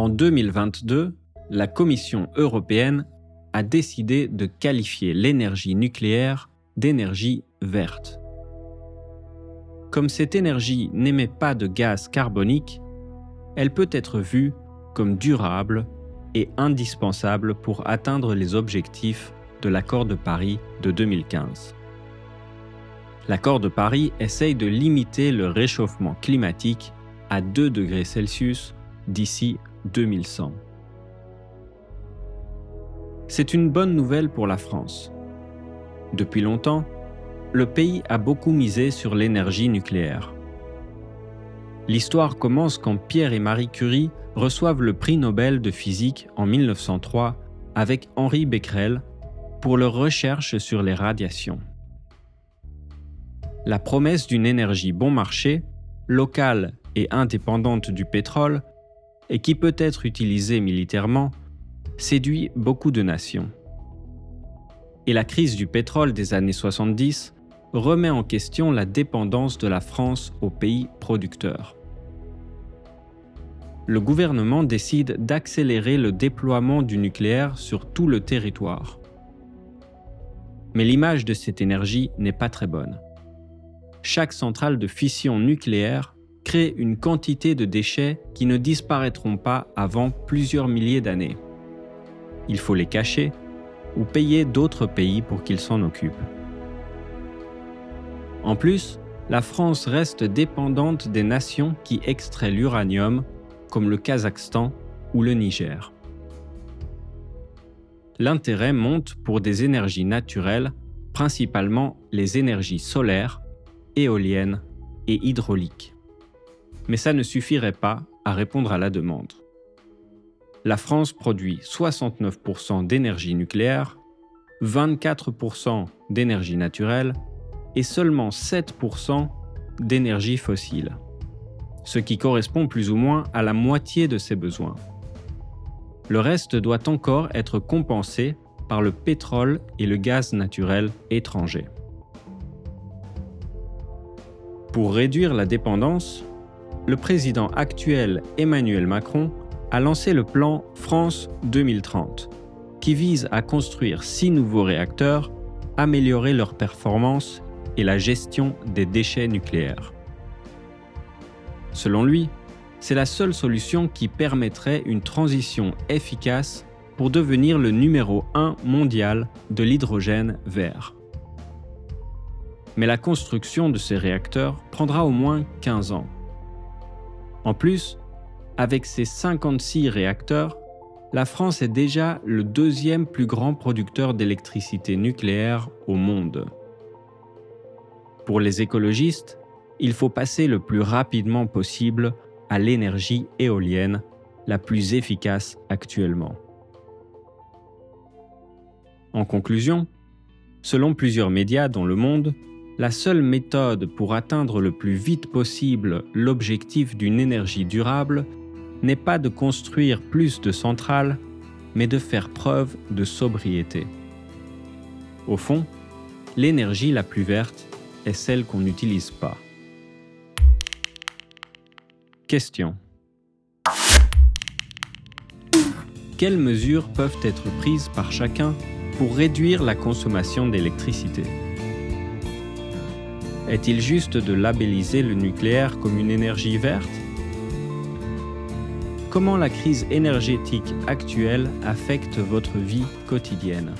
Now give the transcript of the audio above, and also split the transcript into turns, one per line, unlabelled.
En 2022, la Commission européenne a décidé de qualifier l'énergie nucléaire d'énergie verte. Comme cette énergie n'émet pas de gaz carbonique, elle peut être vue comme durable et indispensable pour atteindre les objectifs de l'accord de Paris de 2015. L'accord de Paris essaye de limiter le réchauffement climatique à 2 degrés Celsius d'ici 2100. C'est une bonne nouvelle pour la France. Depuis longtemps, le pays a beaucoup misé sur l'énergie nucléaire. L'histoire commence quand Pierre et Marie Curie reçoivent le prix Nobel de physique en 1903 avec Henri Becquerel pour leur recherche sur les radiations. La promesse d'une énergie bon marché, locale et indépendante du pétrole, et qui peut être utilisée militairement, séduit beaucoup de nations. Et la crise du pétrole des années 70 remet en question la dépendance de la France aux pays producteurs. Le gouvernement décide d'accélérer le déploiement du nucléaire sur tout le territoire. Mais l'image de cette énergie n'est pas très bonne. Chaque centrale de fission nucléaire crée une quantité de déchets qui ne disparaîtront pas avant plusieurs milliers d'années il faut les cacher ou payer d'autres pays pour qu'ils s'en occupent. En plus, la France reste dépendante des nations qui extraient l'uranium, comme le Kazakhstan ou le Niger. L'intérêt monte pour des énergies naturelles, principalement les énergies solaires, éoliennes et hydrauliques. Mais ça ne suffirait pas à répondre à la demande la France produit 69% d'énergie nucléaire, 24% d'énergie naturelle et seulement 7% d'énergie fossile, ce qui correspond plus ou moins à la moitié de ses besoins. Le reste doit encore être compensé par le pétrole et le gaz naturel étranger. Pour réduire la dépendance, le président actuel Emmanuel Macron a lancé le plan France 2030, qui vise à construire six nouveaux réacteurs, améliorer leur performance et la gestion des déchets nucléaires. Selon lui, c'est la seule solution qui permettrait une transition efficace pour devenir le numéro 1 mondial de l'hydrogène vert. Mais la construction de ces réacteurs prendra au moins 15 ans. En plus, avec ses 56 réacteurs, la France est déjà le deuxième plus grand producteur d'électricité nucléaire au monde. Pour les écologistes, il faut passer le plus rapidement possible à l'énergie éolienne, la plus efficace actuellement. En conclusion, selon plusieurs médias dans le monde, la seule méthode pour atteindre le plus vite possible l'objectif d'une énergie durable n'est pas de construire plus de centrales, mais de faire preuve de sobriété. Au fond, l'énergie la plus verte est celle qu'on n'utilise pas. Question. Quelles mesures peuvent être prises par chacun pour réduire la consommation d'électricité? Est-il juste de labelliser le nucléaire comme une énergie verte? Comment la crise énergétique actuelle affecte votre vie quotidienne?